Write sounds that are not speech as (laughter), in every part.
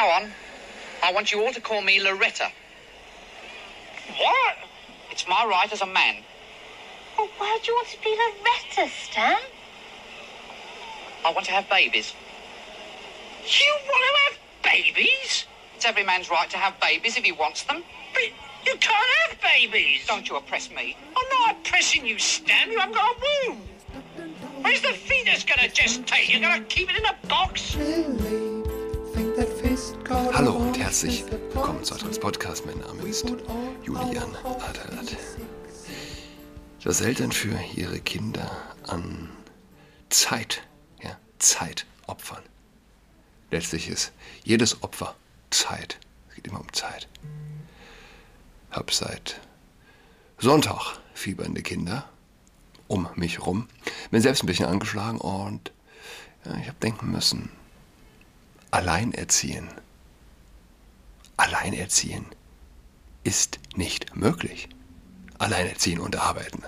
now on, I want you all to call me Loretta. What? It's my right as a man. Well, why do you want to be Loretta, Stan? I want to have babies. You want to have babies? It's every man's right to have babies if he wants them. But you can't have babies. Don't you oppress me. I'm not oppressing you, Stan. You haven't got a womb. Where's the fetus gonna gestate? You're gonna keep it in a box? Hallo und herzlich willkommen zu Adrats Podcast. Mein Name ist Julian Adrat. Dass Eltern für ihre Kinder an Zeit, ja, Zeit opfern. Letztlich ist jedes Opfer Zeit. Es geht immer um Zeit. Hab seit Sonntag fiebernde Kinder um mich rum. Bin selbst ein bisschen angeschlagen und ja, ich habe denken müssen, Alleinerziehen. Alleinerziehen ist nicht möglich. Alleinerziehen und arbeiten.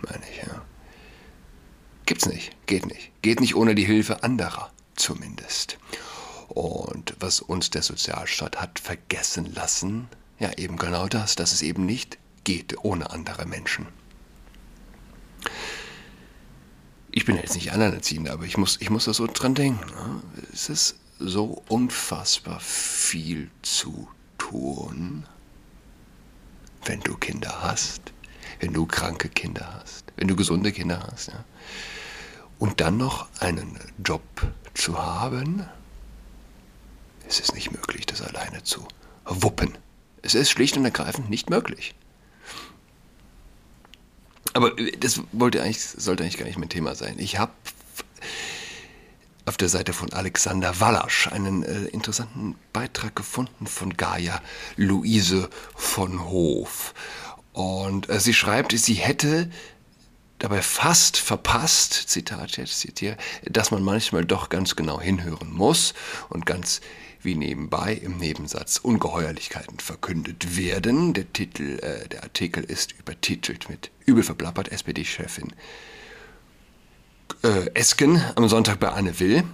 Meine ich, ja. Gibt's nicht, geht nicht. Geht nicht ohne die Hilfe anderer, zumindest. Und was uns der Sozialstaat hat vergessen lassen, ja eben genau das, dass es eben nicht geht ohne andere Menschen. Ich bin jetzt nicht alleinerziehend, aber ich muss, ich muss da so dran denken. Ne? Es ist so unfassbar viel zu tun, wenn du Kinder hast, wenn du kranke Kinder hast, wenn du gesunde Kinder hast. Ja? Und dann noch einen Job zu haben, es ist nicht möglich, das alleine zu wuppen. Es ist schlicht und ergreifend nicht möglich. Aber das wollte eigentlich, sollte eigentlich gar nicht mein Thema sein. Ich habe auf der Seite von Alexander Wallasch einen äh, interessanten Beitrag gefunden von Gaia Luise von Hof. Und äh, sie schreibt, sie hätte dabei fast verpasst, Zitat jetzt zitiere, dass man manchmal doch ganz genau hinhören muss und ganz wie nebenbei im Nebensatz Ungeheuerlichkeiten verkündet werden. Der Titel, äh, der Artikel ist übertitelt mit übel verplappert SPD-Chefin äh, Esken am Sonntag bei Anne Will.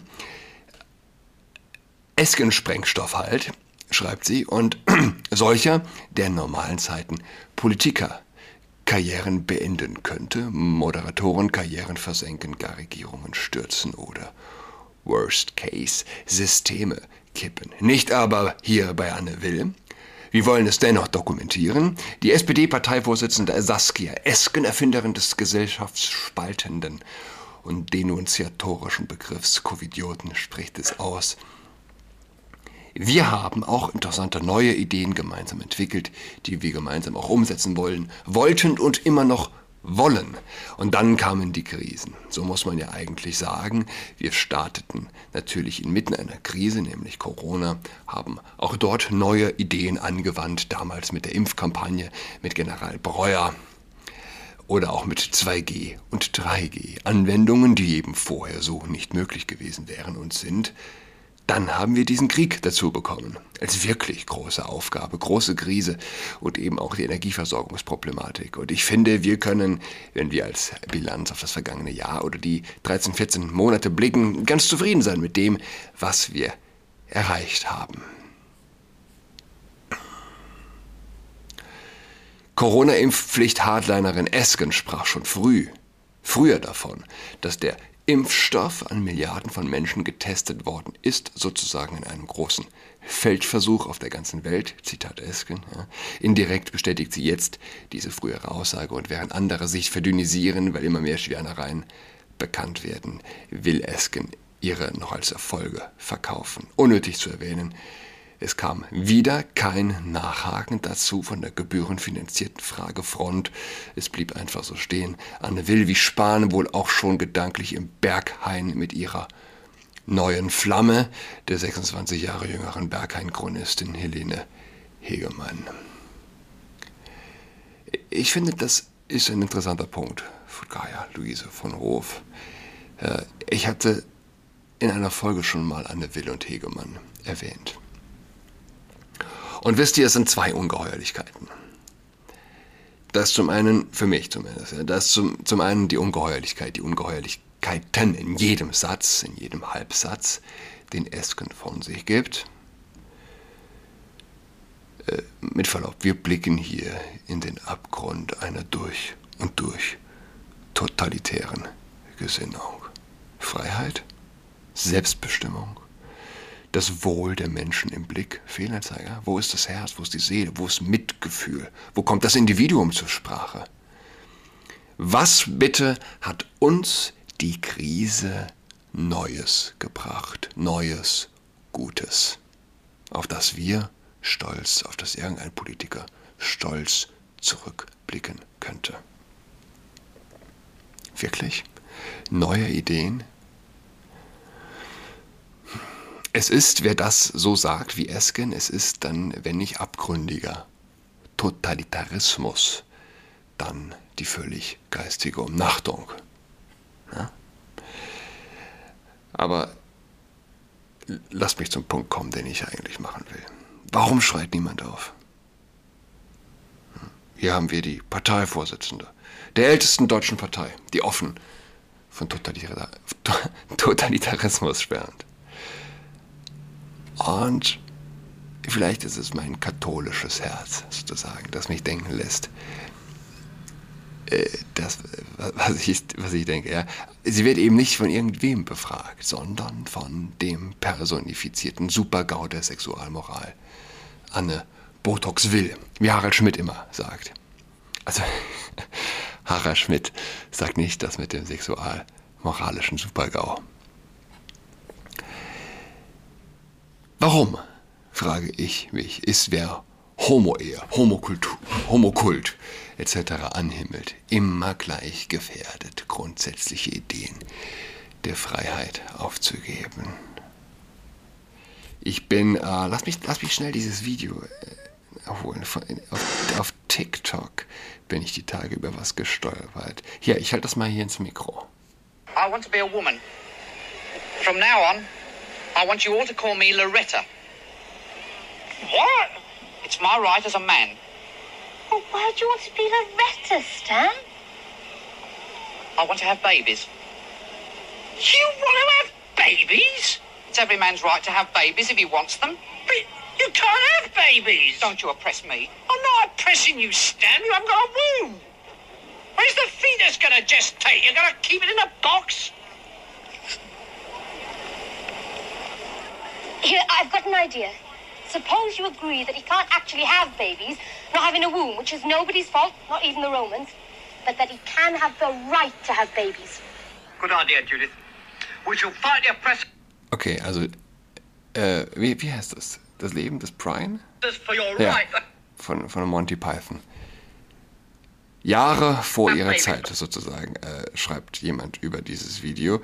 Esken-Sprengstoff halt, schreibt sie, und (clears throat) solcher, der in normalen Zeiten Politiker Karrieren beenden könnte, Moderatoren Karrieren versenken, gar Regierungen stürzen oder Worst Case Systeme kippen. Nicht aber hier bei Anne Will. Wir wollen es dennoch dokumentieren. Die SPD-Parteivorsitzende Saskia Esken, Erfinderin des gesellschaftsspaltenden und denunziatorischen Begriffs Covidioten, spricht es aus. Wir haben auch interessante neue Ideen gemeinsam entwickelt, die wir gemeinsam auch umsetzen wollen, wollten und immer noch wollen. Und dann kamen die Krisen. So muss man ja eigentlich sagen. Wir starteten natürlich inmitten einer Krise, nämlich Corona, haben auch dort neue Ideen angewandt, damals mit der Impfkampagne, mit General Breuer oder auch mit 2G und 3G. Anwendungen, die eben vorher so nicht möglich gewesen wären und sind. Dann haben wir diesen Krieg dazu bekommen. Als wirklich große Aufgabe, große Krise und eben auch die Energieversorgungsproblematik. Und ich finde, wir können, wenn wir als Bilanz auf das vergangene Jahr oder die 13, 14 Monate blicken, ganz zufrieden sein mit dem, was wir erreicht haben. Corona-Impfpflicht-Hardlinerin Esken sprach schon früh, früher davon, dass der Impfstoff an Milliarden von Menschen getestet worden ist, sozusagen in einem großen Feldversuch auf der ganzen Welt, Zitat Esken. Ja. Indirekt bestätigt sie jetzt diese frühere Aussage und während andere sich verdünnisieren, weil immer mehr Schwernereien bekannt werden, will Esken ihre noch als Erfolge verkaufen. Unnötig zu erwähnen, es kam wieder kein Nachhaken dazu von der gebührenfinanzierten Fragefront. Es blieb einfach so stehen. Anne Will wie Spahn wohl auch schon gedanklich im Berghain mit ihrer neuen Flamme, der 26 Jahre jüngeren Berghain-Chronistin Helene Hegemann. Ich finde, das ist ein interessanter Punkt von Gaia Luise von Hof. Äh, ich hatte in einer Folge schon mal Anne Will und Hegemann erwähnt. Und wisst ihr, es sind zwei Ungeheuerlichkeiten. Das zum einen, für mich zumindest, das zum, zum einen die Ungeheuerlichkeit, die Ungeheuerlichkeiten in jedem Satz, in jedem Halbsatz, den Esken von sich gibt. Äh, mit Verlaub, wir blicken hier in den Abgrund einer durch und durch totalitären Gesinnung. Freiheit, Selbstbestimmung, das Wohl der Menschen im Blick. Fehlanzeiger. Wo ist das Herz? Wo ist die Seele? Wo ist Mitgefühl? Wo kommt das Individuum zur Sprache? Was bitte hat uns die Krise Neues gebracht? Neues, Gutes. Auf das wir stolz, auf das irgendein Politiker stolz zurückblicken könnte. Wirklich? Neue Ideen? Es ist, wer das so sagt wie Esken, es ist dann, wenn nicht abgründiger Totalitarismus, dann die völlig geistige Umnachtung. Ja? Aber lass mich zum Punkt kommen, den ich eigentlich machen will. Warum schreit niemand auf? Hier haben wir die Parteivorsitzende der ältesten deutschen Partei, die offen von (laughs) Totalitarismus sperrt. Und vielleicht ist es mein katholisches Herz, sozusagen, das mich denken lässt, äh, das, was ich, was ich denke, ja. Sie wird eben nicht von irgendwem befragt, sondern von dem personifizierten Supergau der Sexualmoral. Anne Botox will, wie Harald Schmidt immer sagt. Also, (laughs) Harald Schmidt sagt nicht das mit dem sexualmoralischen Supergau. Warum, frage ich mich, ist wer Homo-Ehe, Homokultur, Homokult etc. anhimmelt, immer gleich gefährdet, grundsätzliche Ideen der Freiheit aufzugeben. Ich bin, äh, lass, mich, lass mich schnell dieses Video äh, erholen. Von, auf, auf TikTok bin ich die Tage über was gestolpert. Hier, ich halte das mal hier ins Mikro. I want to be a woman. From now on, I want you all to call me Loretta. What? It's my right as a man. Well, why do you want to be Loretta, Stan? I want to have babies. You want to have babies? It's every man's right to have babies if he wants them. But you can't have babies. Don't you oppress me. I'm not oppressing you, Stan. You haven't got a womb. Where's the fetus gonna gestate? You're gonna keep it in a box? Here, I've got an idea. Suppose you agree that he can't actually have babies, not having a womb, which is nobody's fault, not even the Romans, but that he can have the right to have babies. Good idea, Judith. We shall fight the oppressors Okay, also, äh, wie, wie heißt das? Das Leben des Brian? for your Ja, right. von, von Monty Python. Jahre vor ihrer Zeit sozusagen äh, schreibt jemand über dieses Video.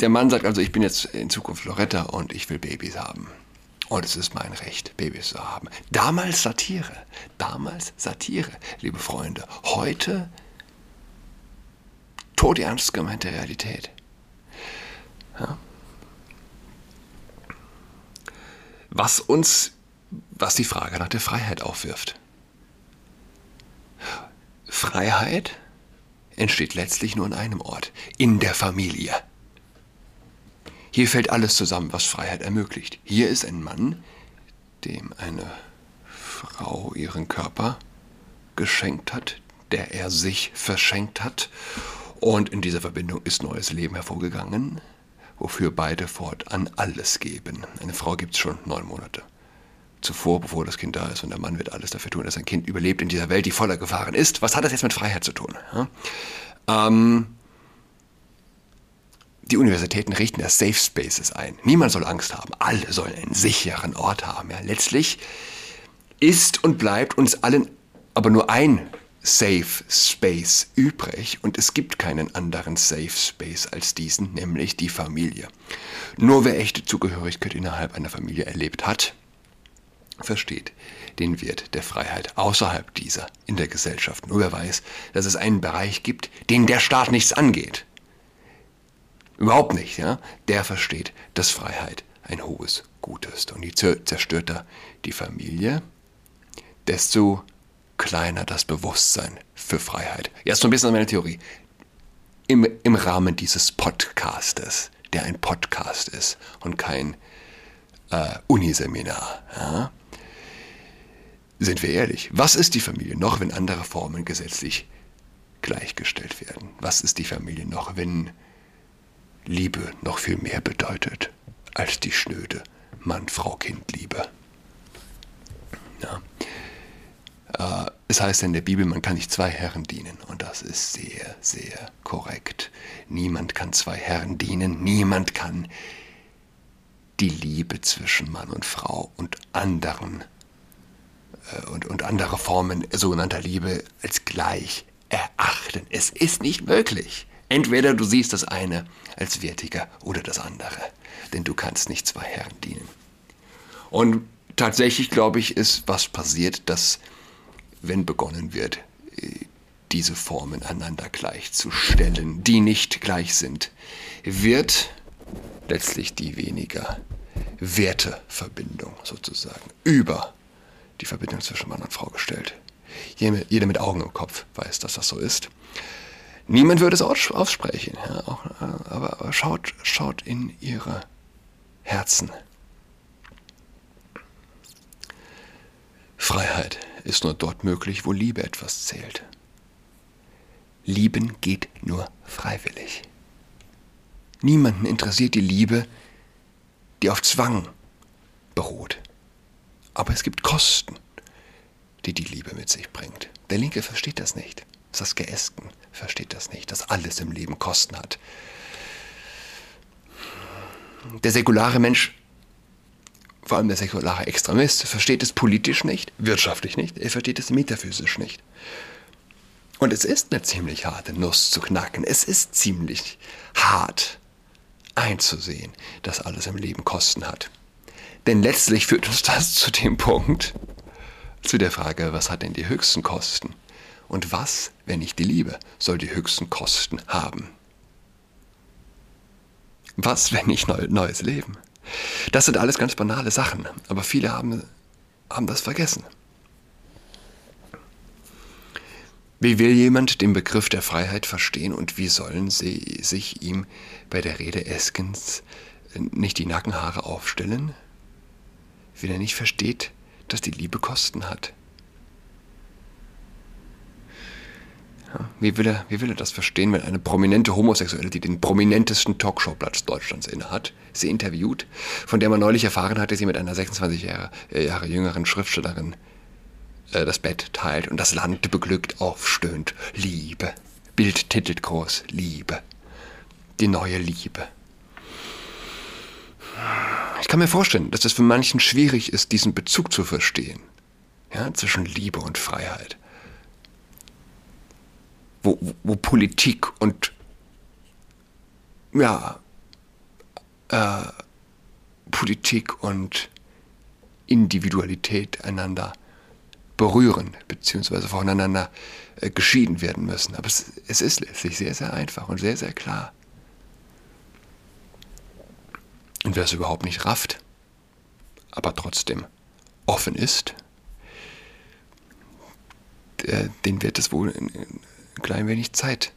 Der Mann sagt also, ich bin jetzt in Zukunft Loretta und ich will Babys haben. Und es ist mein Recht, Babys zu haben. Damals Satire. Damals Satire, liebe Freunde. Heute todernst gemeinte Realität. Ja. Was uns, was die Frage nach der Freiheit aufwirft. Freiheit entsteht letztlich nur an einem Ort, in der Familie. Hier fällt alles zusammen, was Freiheit ermöglicht. Hier ist ein Mann, dem eine Frau ihren Körper geschenkt hat, der er sich verschenkt hat. Und in dieser Verbindung ist neues Leben hervorgegangen, wofür beide fortan alles geben. Eine Frau gibt es schon neun Monate zuvor, bevor das Kind da ist. Und der Mann wird alles dafür tun, dass sein Kind überlebt in dieser Welt, die voller Gefahren ist. Was hat das jetzt mit Freiheit zu tun? Ja? Ähm, die Universitäten richten das Safe Spaces ein. Niemand soll Angst haben. Alle sollen einen sicheren Ort haben. Ja? Letztlich ist und bleibt uns allen aber nur ein Safe Space übrig und es gibt keinen anderen Safe Space als diesen, nämlich die Familie. Nur wer echte Zugehörigkeit innerhalb einer Familie erlebt hat, versteht den Wert der Freiheit außerhalb dieser in der Gesellschaft. Nur wer weiß, dass es einen Bereich gibt, den der Staat nichts angeht. Überhaupt nicht, ja? Der versteht, dass Freiheit ein hohes Gut ist. Und je zerstörter die Familie, desto kleiner das Bewusstsein für Freiheit. Jetzt so ein bisschen an meine Theorie. Im, Im Rahmen dieses Podcastes, der ein Podcast ist und kein äh, Uniseminar. Ja? Sind wir ehrlich, was ist die Familie noch, wenn andere Formen gesetzlich gleichgestellt werden? Was ist die Familie noch, wenn Liebe noch viel mehr bedeutet als die schnöde Mann-Frau-Kind-Liebe? Ja. Äh, es heißt in der Bibel, man kann nicht zwei Herren dienen. Und das ist sehr, sehr korrekt. Niemand kann zwei Herren dienen. Niemand kann die Liebe zwischen Mann und Frau und anderen äh, und, und andere Formen sogenannter Liebe als gleich erachten. Es ist nicht möglich. Entweder du siehst das eine als wertiger oder das andere. Denn du kannst nicht zwei Herren dienen. Und tatsächlich, glaube ich, ist was passiert, dass, wenn begonnen wird, diese Formen einander gleichzustellen, die nicht gleich sind, wird letztlich die weniger Werteverbindung sozusagen über die Verbindung zwischen Mann und Frau gestellt. Jeder mit Augen im Kopf weiß, dass das so ist. Niemand würde es aussprechen, ja, auch, aber, aber schaut, schaut in ihre Herzen. Freiheit ist nur dort möglich, wo Liebe etwas zählt. Lieben geht nur freiwillig. Niemanden interessiert die Liebe, die auf Zwang beruht. Aber es gibt Kosten, die die Liebe mit sich bringt. Der Linke versteht das nicht. Saskia Esken versteht das nicht, dass alles im Leben Kosten hat. Der säkulare Mensch, vor allem der säkulare Extremist, versteht es politisch nicht, wirtschaftlich nicht, er versteht es metaphysisch nicht. Und es ist eine ziemlich harte Nuss zu knacken. Es ist ziemlich hart einzusehen, dass alles im Leben Kosten hat. Denn letztlich führt uns das zu dem Punkt, zu der Frage, was hat denn die höchsten Kosten? Und was, wenn nicht die Liebe, soll die höchsten Kosten haben? Was, wenn nicht neu, neues Leben? Das sind alles ganz banale Sachen, aber viele haben, haben das vergessen. Wie will jemand den Begriff der Freiheit verstehen und wie sollen sie sich ihm bei der Rede Eskens nicht die Nackenhaare aufstellen, wenn er nicht versteht, dass die Liebe Kosten hat? Ja, wie, will er, wie will er das verstehen, wenn eine prominente Homosexuelle, die den prominentesten Talkshow-Platz Deutschlands innehat, sie interviewt, von der man neulich erfahren hatte, sie mit einer 26 Jahre, äh, Jahre jüngeren Schriftstellerin äh, das Bett teilt und das Land beglückt aufstöhnt. Liebe. Bild titelt groß. Liebe. Die neue Liebe. Ich kann mir vorstellen, dass es für manchen schwierig ist, diesen Bezug zu verstehen. Ja, zwischen Liebe und Freiheit. Wo, wo Politik und ja, äh, Politik und Individualität einander berühren bzw. voneinander äh, geschieden werden müssen. Aber es, es ist letztlich sehr, sehr einfach und sehr, sehr klar. Und wer es überhaupt nicht rafft, aber trotzdem offen ist, der, den wird es wohl ein, ein klein wenig Zeit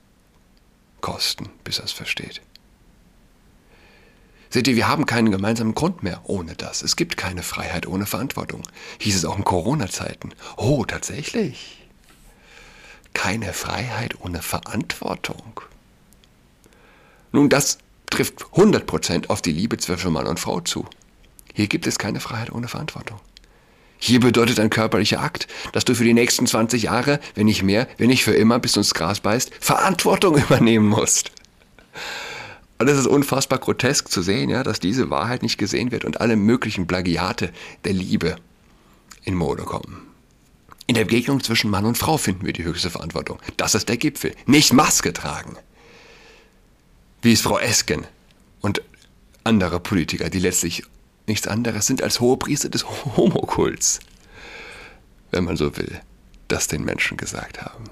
kosten, bis er es versteht. Seht ihr, wir haben keinen gemeinsamen Grund mehr ohne das. Es gibt keine Freiheit ohne Verantwortung. Hieß es auch in Corona-Zeiten. Oh, tatsächlich. Keine Freiheit ohne Verantwortung. Nun, das trifft 100% auf die Liebe zwischen Mann und Frau zu. Hier gibt es keine Freiheit ohne Verantwortung. Hier bedeutet ein körperlicher Akt, dass du für die nächsten 20 Jahre, wenn nicht mehr, wenn nicht für immer, bis du ins Gras beißt, Verantwortung (laughs) übernehmen musst. Und es ist unfassbar grotesk zu sehen, ja, dass diese Wahrheit nicht gesehen wird und alle möglichen Plagiate der Liebe in Mode kommen. In der Begegnung zwischen Mann und Frau finden wir die höchste Verantwortung. Das ist der Gipfel. Nicht Maske tragen. Wie es Frau Esken und andere Politiker, die letztlich nichts anderes sind als hohe Priester des Homokults, wenn man so will, das den Menschen gesagt haben.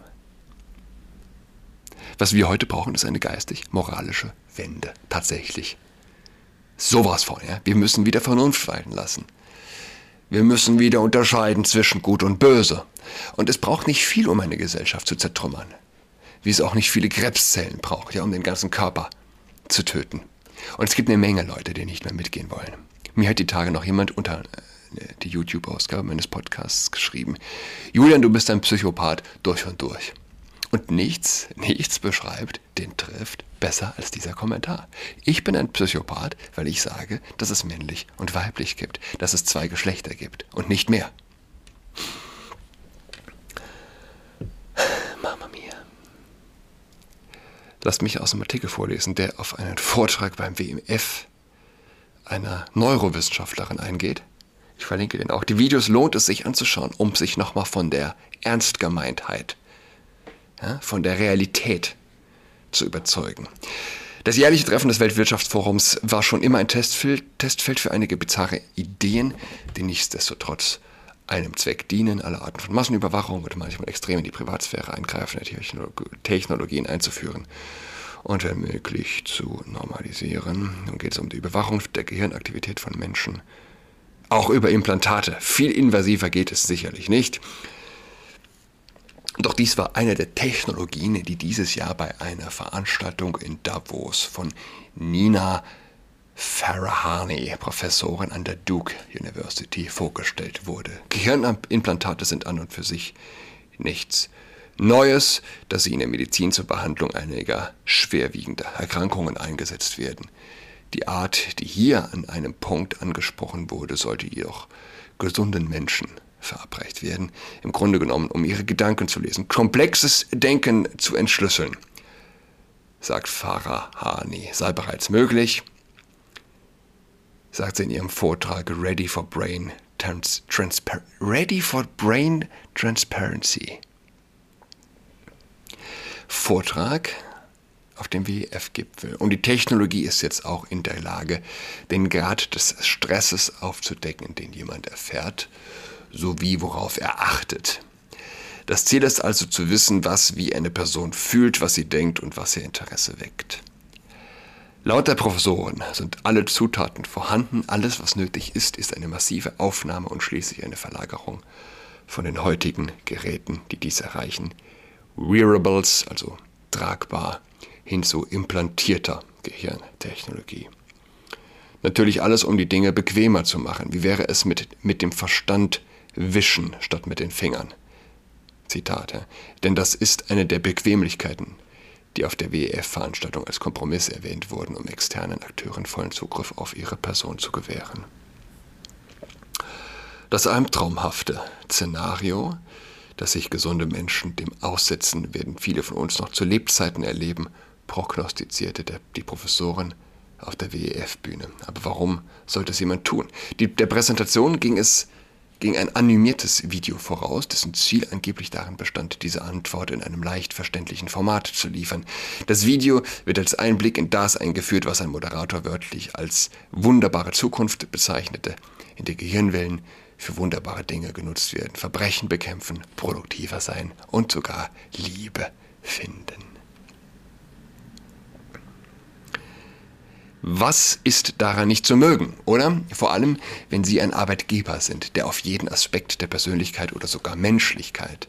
Was wir heute brauchen, ist eine geistig-moralische Wende. Tatsächlich. Sowas von, ja. Wir müssen wieder Vernunft walten lassen. Wir müssen wieder unterscheiden zwischen Gut und Böse. Und es braucht nicht viel, um eine Gesellschaft zu zertrümmern. Wie es auch nicht viele Krebszellen braucht, ja, um den ganzen Körper zu töten. Und es gibt eine Menge Leute, die nicht mehr mitgehen wollen. Mir hat die Tage noch jemand unter äh, die YouTube-Ausgabe meines Podcasts geschrieben. Julian, du bist ein Psychopath durch und durch. Und nichts, nichts beschreibt den trifft besser als dieser Kommentar. Ich bin ein Psychopath, weil ich sage, dass es männlich und weiblich gibt, dass es zwei Geschlechter gibt und nicht mehr. (sighs) Mama mia. Lasst mich aus einem Artikel vorlesen, der auf einen Vortrag beim WMF einer Neurowissenschaftlerin eingeht. Ich verlinke den auch. Die Videos lohnt es sich anzuschauen, um sich nochmal von der Ernstgemeintheit, ja, von der Realität zu überzeugen. Das jährliche Treffen des Weltwirtschaftsforums war schon immer ein Testfeld, Testfeld für einige bizarre Ideen, die nichtsdestotrotz einem Zweck dienen, alle Arten von Massenüberwachung und manchmal extrem in die Privatsphäre eingreifende Technologien einzuführen und wenn möglich zu normalisieren. Nun geht es um die Überwachung der Gehirnaktivität von Menschen. Auch über Implantate. Viel invasiver geht es sicherlich nicht. Doch dies war eine der Technologien, die dieses Jahr bei einer Veranstaltung in Davos von Nina Farahani, Professorin an der Duke University, vorgestellt wurde. Gehirnimplantate sind an und für sich nichts Neues, dass sie in der Medizin zur Behandlung einiger schwerwiegender Erkrankungen eingesetzt werden. Die Art, die hier an einem Punkt angesprochen wurde, sollte jedoch gesunden Menschen verabreicht werden, im Grunde genommen, um ihre Gedanken zu lesen, komplexes Denken zu entschlüsseln. Sagt Farah Hani, sei bereits möglich, sagt sie in ihrem Vortrag Ready for Brain Trans Ready for Brain Transparency. Vortrag auf dem WEF-Gipfel. Und die Technologie ist jetzt auch in der Lage, den Grad des Stresses aufzudecken, den jemand erfährt sowie worauf er achtet. Das Ziel ist also zu wissen, was wie eine Person fühlt, was sie denkt und was ihr Interesse weckt. Laut der Professoren sind alle Zutaten vorhanden, alles was nötig ist, ist eine massive Aufnahme und schließlich eine Verlagerung von den heutigen Geräten, die dies erreichen, Wearables, also tragbar, hin zu implantierter Gehirntechnologie. Natürlich alles, um die Dinge bequemer zu machen. Wie wäre es mit, mit dem Verstand wischen statt mit den Fingern. Zitat. Denn das ist eine der Bequemlichkeiten, die auf der WEF-Veranstaltung als Kompromiss erwähnt wurden, um externen Akteuren vollen Zugriff auf ihre Person zu gewähren. Das albtraumhafte Szenario, das sich gesunde Menschen dem aussetzen, werden viele von uns noch zu Lebzeiten erleben, prognostizierte der, die Professorin auf der WEF-Bühne. Aber warum sollte es jemand tun? Die, der Präsentation ging es ging ein animiertes Video voraus, dessen Ziel angeblich darin bestand, diese Antwort in einem leicht verständlichen Format zu liefern. Das Video wird als Einblick in das eingeführt, was ein Moderator wörtlich als wunderbare Zukunft bezeichnete, in der Gehirnwellen für wunderbare Dinge genutzt werden, Verbrechen bekämpfen, produktiver sein und sogar Liebe finden. Was ist daran nicht zu mögen, oder? Vor allem, wenn Sie ein Arbeitgeber sind, der auf jeden Aspekt der Persönlichkeit oder sogar Menschlichkeit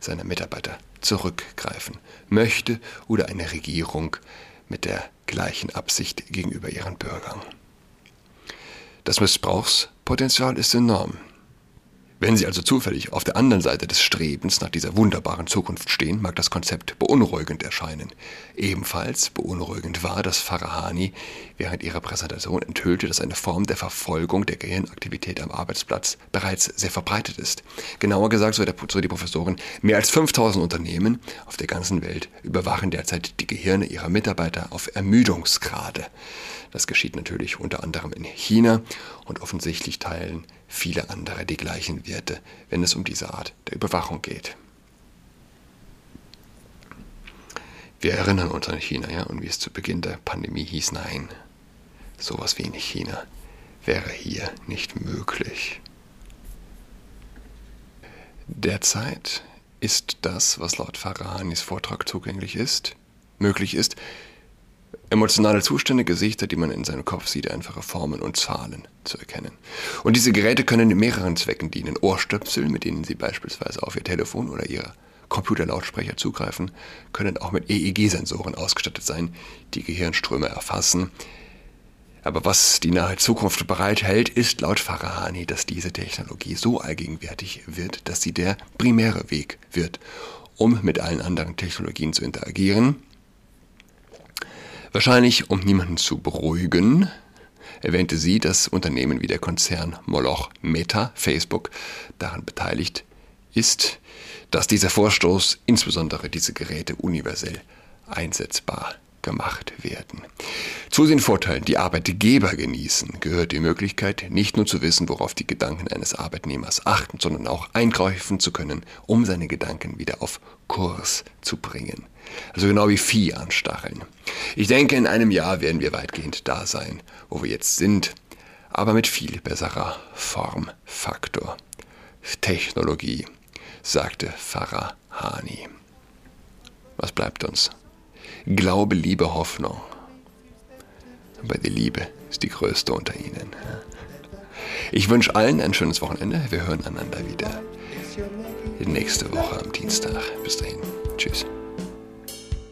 seiner Mitarbeiter zurückgreifen möchte oder eine Regierung mit der gleichen Absicht gegenüber ihren Bürgern. Das Missbrauchspotenzial ist enorm. Wenn Sie also zufällig auf der anderen Seite des Strebens nach dieser wunderbaren Zukunft stehen, mag das Konzept beunruhigend erscheinen. Ebenfalls beunruhigend war, dass Farahani während ihrer Präsentation enthüllte, dass eine Form der Verfolgung der Gehirnaktivität am Arbeitsplatz bereits sehr verbreitet ist. Genauer gesagt, so, der, so die Professorin, mehr als 5000 Unternehmen auf der ganzen Welt überwachen derzeit die Gehirne ihrer Mitarbeiter auf Ermüdungsgrade. Das geschieht natürlich unter anderem in China und offensichtlich teilen viele andere die gleichen Werte, wenn es um diese Art der Überwachung geht. Wir erinnern uns an China, ja, und wie es zu Beginn der Pandemie hieß, nein, sowas wie in China wäre hier nicht möglich. Derzeit ist das, was laut Farahanis Vortrag zugänglich ist, möglich ist, emotionale Zustände, Gesichter, die man in seinem Kopf sieht, einfache Formen und Zahlen zu erkennen. Und diese Geräte können in mehreren Zwecken dienen. Ohrstöpsel, mit denen Sie beispielsweise auf Ihr Telefon oder Ihre Computerlautsprecher zugreifen, können auch mit EEG-Sensoren ausgestattet sein, die Gehirnströme erfassen. Aber was die nahe Zukunft bereithält, ist laut Farahani, dass diese Technologie so allgegenwärtig wird, dass sie der primäre Weg wird, um mit allen anderen Technologien zu interagieren. Wahrscheinlich, um niemanden zu beruhigen, erwähnte sie, dass Unternehmen wie der Konzern Moloch Meta, Facebook, daran beteiligt ist, dass dieser Vorstoß, insbesondere diese Geräte, universell einsetzbar gemacht werden. Zu den Vorteilen, die Arbeitgeber genießen, gehört die Möglichkeit, nicht nur zu wissen, worauf die Gedanken eines Arbeitnehmers achten, sondern auch eingreifen zu können, um seine Gedanken wieder auf Kurs zu bringen. Also genau wie Vieh anstacheln. Ich denke, in einem Jahr werden wir weitgehend da sein, wo wir jetzt sind, aber mit viel besserer Formfaktor. Technologie, sagte Pfarrer Hani. Was bleibt uns? Glaube, Liebe, Hoffnung. Aber die Liebe ist die größte unter ihnen. Ich wünsche allen ein schönes Wochenende. Wir hören einander wieder nächste Woche am Dienstag. Bis dahin. Tschüss.